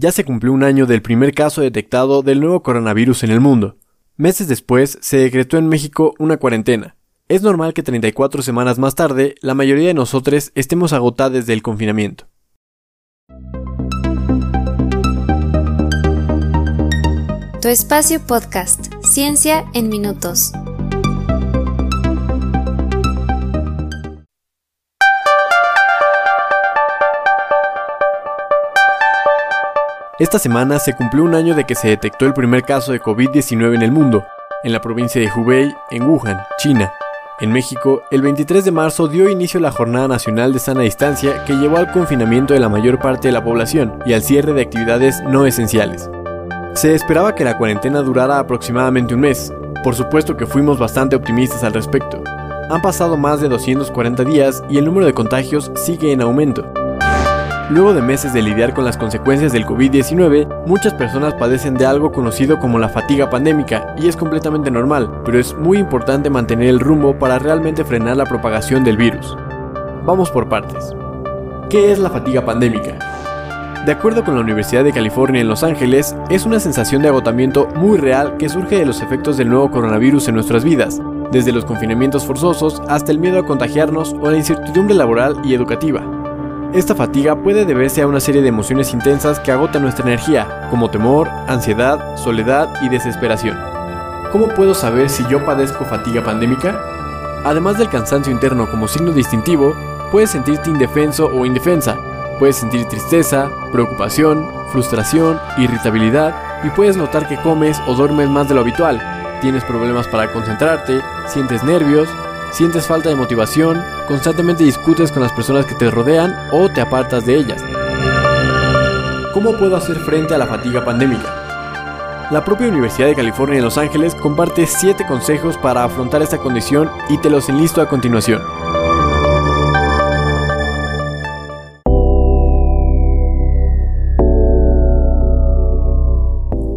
Ya se cumplió un año del primer caso detectado del nuevo coronavirus en el mundo. Meses después, se decretó en México una cuarentena. Es normal que 34 semanas más tarde, la mayoría de nosotros estemos agotados del confinamiento. Tu espacio podcast, Ciencia en Minutos. Esta semana se cumplió un año de que se detectó el primer caso de COVID-19 en el mundo, en la provincia de Hubei, en Wuhan, China. En México, el 23 de marzo dio inicio la Jornada Nacional de Sana Distancia que llevó al confinamiento de la mayor parte de la población y al cierre de actividades no esenciales. Se esperaba que la cuarentena durara aproximadamente un mes. Por supuesto que fuimos bastante optimistas al respecto. Han pasado más de 240 días y el número de contagios sigue en aumento. Luego de meses de lidiar con las consecuencias del COVID-19, muchas personas padecen de algo conocido como la fatiga pandémica y es completamente normal, pero es muy importante mantener el rumbo para realmente frenar la propagación del virus. Vamos por partes. ¿Qué es la fatiga pandémica? De acuerdo con la Universidad de California en Los Ángeles, es una sensación de agotamiento muy real que surge de los efectos del nuevo coronavirus en nuestras vidas, desde los confinamientos forzosos hasta el miedo a contagiarnos o la incertidumbre laboral y educativa. Esta fatiga puede deberse a una serie de emociones intensas que agotan nuestra energía, como temor, ansiedad, soledad y desesperación. ¿Cómo puedo saber si yo padezco fatiga pandémica? Además del cansancio interno como signo distintivo, puedes sentirte indefenso o indefensa, puedes sentir tristeza, preocupación, frustración, irritabilidad y puedes notar que comes o duermes más de lo habitual, tienes problemas para concentrarte, sientes nervios, sientes falta de motivación, constantemente discutes con las personas que te rodean o te apartas de ellas. ¿Cómo puedo hacer frente a la fatiga pandémica? La propia Universidad de California en Los Ángeles comparte 7 consejos para afrontar esta condición y te los enlisto a continuación.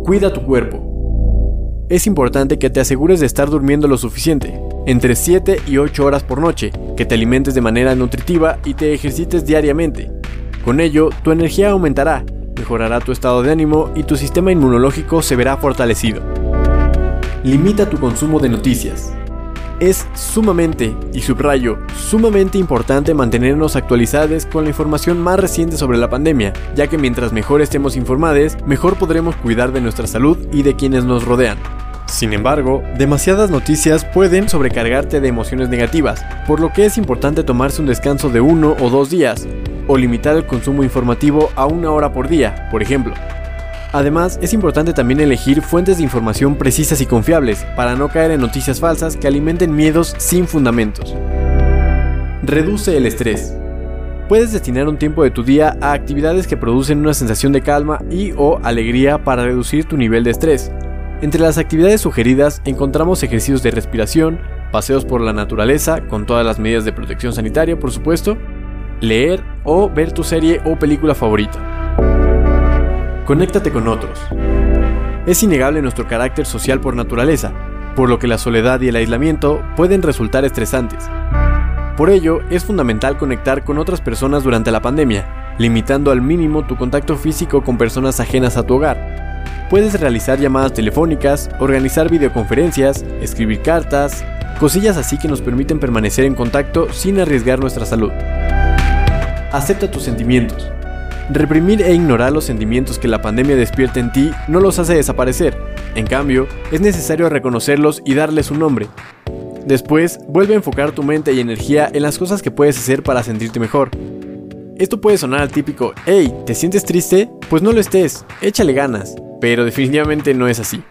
Cuida tu cuerpo. Es importante que te asegures de estar durmiendo lo suficiente, entre 7 y 8 horas por noche, que te alimentes de manera nutritiva y te ejercites diariamente. Con ello, tu energía aumentará, mejorará tu estado de ánimo y tu sistema inmunológico se verá fortalecido. Limita tu consumo de noticias. Es sumamente, y subrayo, sumamente importante mantenernos actualizados con la información más reciente sobre la pandemia, ya que mientras mejor estemos informados, mejor podremos cuidar de nuestra salud y de quienes nos rodean. Sin embargo, demasiadas noticias pueden sobrecargarte de emociones negativas, por lo que es importante tomarse un descanso de uno o dos días, o limitar el consumo informativo a una hora por día, por ejemplo. Además, es importante también elegir fuentes de información precisas y confiables para no caer en noticias falsas que alimenten miedos sin fundamentos. Reduce el estrés. Puedes destinar un tiempo de tu día a actividades que producen una sensación de calma y o alegría para reducir tu nivel de estrés. Entre las actividades sugeridas encontramos ejercicios de respiración, paseos por la naturaleza con todas las medidas de protección sanitaria, por supuesto, leer o ver tu serie o película favorita. Conéctate con otros. Es innegable nuestro carácter social por naturaleza, por lo que la soledad y el aislamiento pueden resultar estresantes. Por ello, es fundamental conectar con otras personas durante la pandemia, limitando al mínimo tu contacto físico con personas ajenas a tu hogar, Puedes realizar llamadas telefónicas, organizar videoconferencias, escribir cartas, cosillas así que nos permiten permanecer en contacto sin arriesgar nuestra salud. Acepta tus sentimientos. Reprimir e ignorar los sentimientos que la pandemia despierta en ti no los hace desaparecer. En cambio, es necesario reconocerlos y darles un nombre. Después, vuelve a enfocar tu mente y energía en las cosas que puedes hacer para sentirte mejor. Esto puede sonar al típico, hey, ¿te sientes triste? Pues no lo estés, échale ganas pero definitivamente no es así.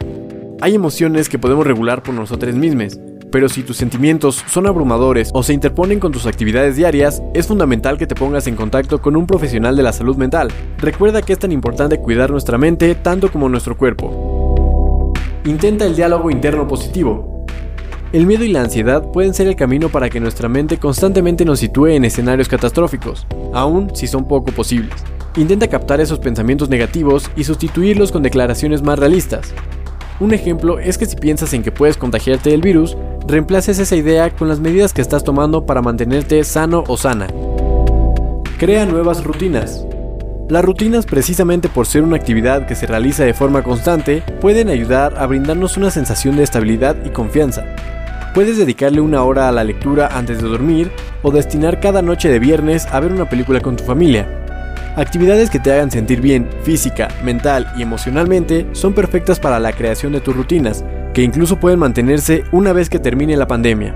Hay emociones que podemos regular por nosotros mismos, pero si tus sentimientos son abrumadores o se interponen con tus actividades diarias, es fundamental que te pongas en contacto con un profesional de la salud mental. Recuerda que es tan importante cuidar nuestra mente tanto como nuestro cuerpo. Intenta el diálogo interno positivo. El miedo y la ansiedad pueden ser el camino para que nuestra mente constantemente nos sitúe en escenarios catastróficos, aun si son poco posibles. Intenta captar esos pensamientos negativos y sustituirlos con declaraciones más realistas. Un ejemplo es que si piensas en que puedes contagiarte del virus, reemplaces esa idea con las medidas que estás tomando para mantenerte sano o sana. Crea nuevas rutinas. Las rutinas, precisamente por ser una actividad que se realiza de forma constante, pueden ayudar a brindarnos una sensación de estabilidad y confianza. Puedes dedicarle una hora a la lectura antes de dormir o destinar cada noche de viernes a ver una película con tu familia. Actividades que te hagan sentir bien física, mental y emocionalmente son perfectas para la creación de tus rutinas, que incluso pueden mantenerse una vez que termine la pandemia.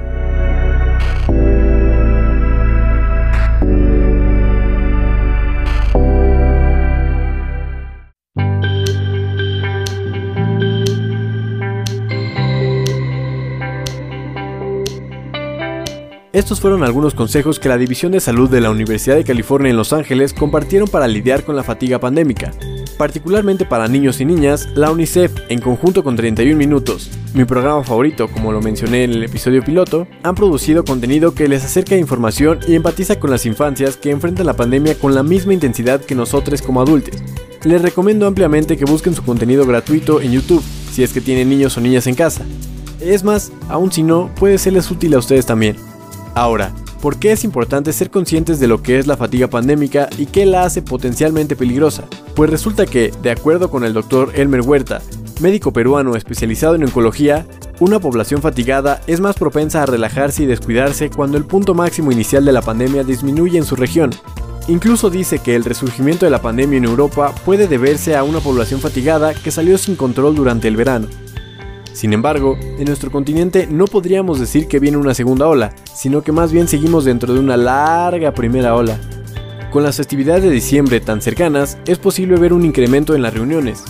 Estos fueron algunos consejos que la División de Salud de la Universidad de California en Los Ángeles compartieron para lidiar con la fatiga pandémica. Particularmente para niños y niñas, la UNICEF, en conjunto con 31 Minutos, mi programa favorito, como lo mencioné en el episodio piloto, han producido contenido que les acerca información y empatiza con las infancias que enfrentan la pandemia con la misma intensidad que nosotros como adultos. Les recomiendo ampliamente que busquen su contenido gratuito en YouTube, si es que tienen niños o niñas en casa. Es más, aún si no, puede serles útil a ustedes también. Ahora, ¿por qué es importante ser conscientes de lo que es la fatiga pandémica y qué la hace potencialmente peligrosa? Pues resulta que, de acuerdo con el doctor Elmer Huerta, médico peruano especializado en oncología, una población fatigada es más propensa a relajarse y descuidarse cuando el punto máximo inicial de la pandemia disminuye en su región. Incluso dice que el resurgimiento de la pandemia en Europa puede deberse a una población fatigada que salió sin control durante el verano. Sin embargo, en nuestro continente no podríamos decir que viene una segunda ola, sino que más bien seguimos dentro de una larga primera ola. Con las festividades de diciembre tan cercanas, es posible ver un incremento en las reuniones.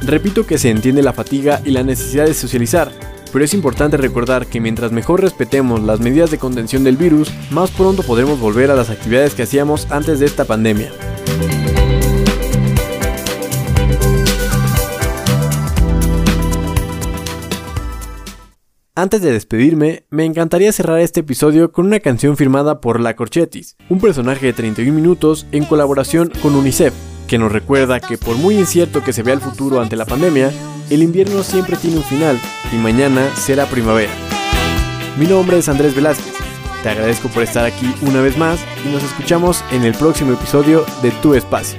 Repito que se entiende la fatiga y la necesidad de socializar, pero es importante recordar que mientras mejor respetemos las medidas de contención del virus, más pronto podremos volver a las actividades que hacíamos antes de esta pandemia. Antes de despedirme, me encantaría cerrar este episodio con una canción firmada por La Corchetis, un personaje de 31 minutos en colaboración con UNICEF, que nos recuerda que por muy incierto que se vea el futuro ante la pandemia, el invierno siempre tiene un final y mañana será primavera. Mi nombre es Andrés Velázquez, te agradezco por estar aquí una vez más y nos escuchamos en el próximo episodio de Tu Espacio.